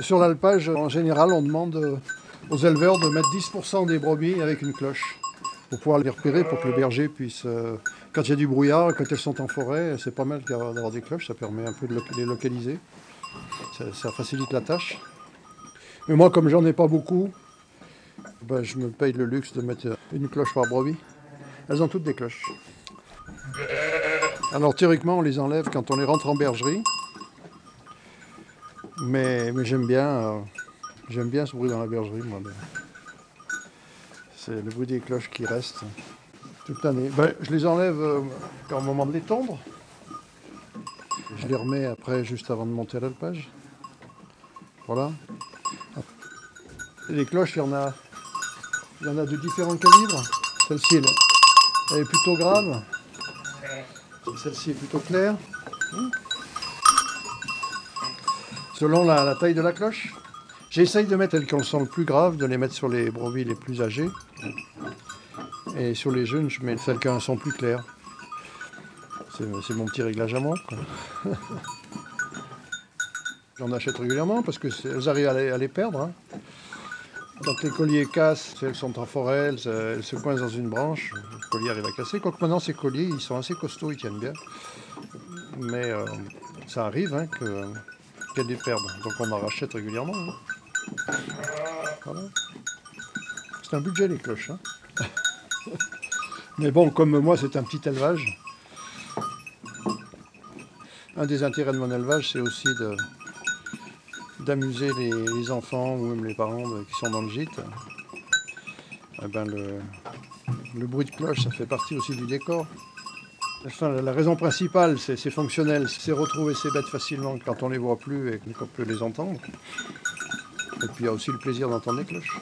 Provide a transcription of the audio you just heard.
Sur l'alpage, en général, on demande euh, aux éleveurs de mettre 10% des brebis avec une cloche pour pouvoir les repérer, pour que le berger puisse, euh, quand il y a du brouillard, quand elles sont en forêt, c'est pas mal d'avoir des cloches, ça permet un peu de les localiser. Ça, facilite la tâche. Mais moi, comme j'en ai pas beaucoup, ben, je me paye le luxe de mettre une cloche par brebis. Elles ont toutes des cloches. Alors théoriquement, on les enlève quand on les rentre en bergerie. Mais, mais j'aime bien, euh, j'aime bien ce bruit dans la bergerie, moi. C'est le bruit des cloches qui reste toute l'année. Ben, je les enlève euh, au moment de les tondre. Je les remets après, juste avant de monter à l'alpage. Voilà. Les cloches, il y en a, il y en a de différents calibres. Celle-ci, elle, elle, est plutôt grave. Celle-ci est plutôt claire. Selon la, taille de la cloche. J'essaye de mettre celles qui sont le plus graves, de les mettre sur les brebis les plus âgées. Et sur les jeunes, je mets celles qui sont plus claires. C'est mon petit réglage à moi. J'en achète régulièrement parce qu'elles arrivent à les, perdre. Hein. Quand les colliers cassent, elles sont en forêt, elles, elles, se coincent dans une branche, le collier arrive à casser. Quoique maintenant, ces colliers, ils sont assez costauds, ils tiennent bien. Mais euh, ça arrive hein, qu'elles les perdent. Donc on en rachète régulièrement. Hein. Voilà. C'est un budget, les cloches. Hein. Mais bon, comme moi, c'est un petit élevage. Un des intérêts de mon élevage, c'est aussi de, d'amuser les, enfants ou même les parents de, qui sont dans le gîte. Eh ben le, le, bruit de cloche, ça fait partie aussi du décor. La raison principale, c'est fonctionnel, c'est retrouver ces bêtes facilement quand on les voit plus et qu'on peut les entendre. Et puis il y a aussi le plaisir d'entendre les cloches.